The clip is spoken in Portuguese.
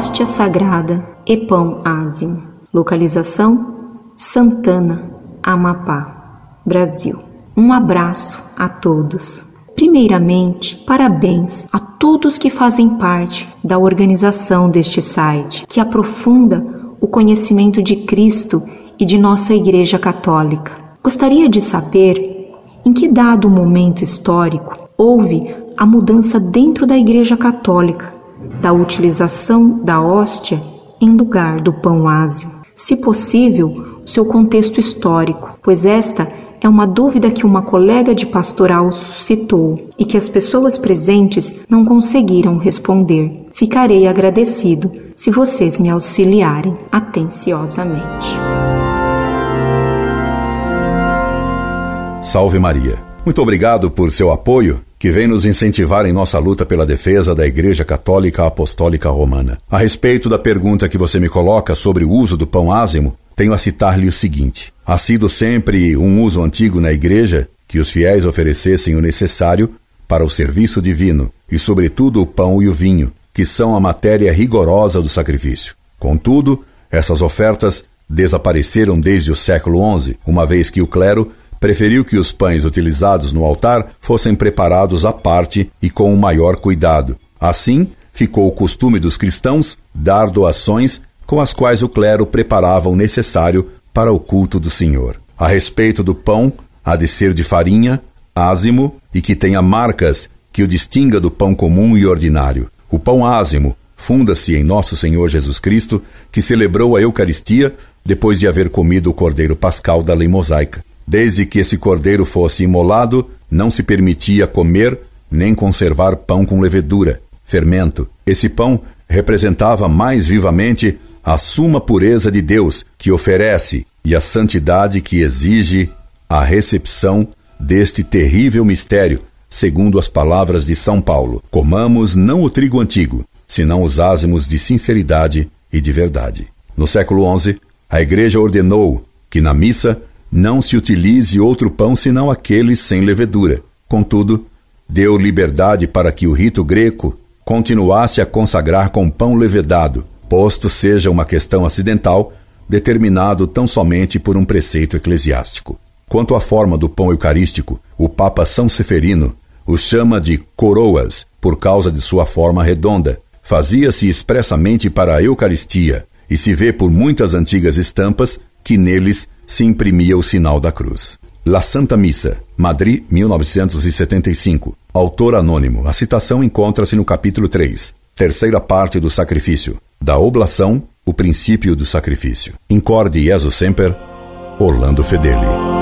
hóstia sagrada e pão ázimo. Localização: Santana, Amapá, Brasil. Um abraço a todos. Primeiramente, parabéns a todos que fazem parte da organização deste site, que aprofunda o conhecimento de Cristo e de nossa Igreja Católica. Gostaria de saber em que dado momento histórico houve a mudança dentro da Igreja Católica da utilização da hóstia em lugar do pão ázimo. Se possível, seu contexto histórico, pois esta é uma dúvida que uma colega de pastoral suscitou e que as pessoas presentes não conseguiram responder. Ficarei agradecido se vocês me auxiliarem atenciosamente. Salve Maria. Muito obrigado por seu apoio que vem nos incentivar em nossa luta pela defesa da Igreja Católica Apostólica Romana. A respeito da pergunta que você me coloca sobre o uso do pão ázimo, tenho a citar-lhe o seguinte: Ha sido sempre um uso antigo na Igreja que os fiéis oferecessem o necessário para o serviço divino, e sobretudo o pão e o vinho, que são a matéria rigorosa do sacrifício. Contudo, essas ofertas desapareceram desde o século XI, uma vez que o clero preferiu que os pães utilizados no altar fossem preparados à parte e com o maior cuidado. Assim, ficou o costume dos cristãos dar doações com as quais o clero preparava o necessário para o culto do Senhor. A respeito do pão, há de ser de farinha, ázimo e que tenha marcas que o distinga do pão comum e ordinário. O pão ázimo funda-se em nosso Senhor Jesus Cristo, que celebrou a Eucaristia depois de haver comido o cordeiro pascal da lei mosaica. Desde que esse cordeiro fosse imolado, não se permitia comer nem conservar pão com levedura, fermento. Esse pão representava mais vivamente a suma pureza de Deus que oferece e a santidade que exige a recepção deste terrível mistério, segundo as palavras de São Paulo. Comamos não o trigo antigo, senão os ázimos de sinceridade e de verdade. No século XI, a Igreja ordenou que na missa não se utilize outro pão senão aquele sem levedura. Contudo, deu liberdade para que o rito greco continuasse a consagrar com pão levedado, posto seja uma questão acidental, determinado tão somente por um preceito eclesiástico. Quanto à forma do pão eucarístico, o Papa São Seferino o chama de coroas por causa de sua forma redonda. Fazia-se expressamente para a Eucaristia e se vê por muitas antigas estampas que neles se imprimia o sinal da cruz. La Santa Missa, Madrid, 1975. Autor anônimo. A citação encontra-se no capítulo 3, terceira parte do sacrifício. Da oblação, o princípio do sacrifício. Incorde Jesus Semper, Orlando Fedeli.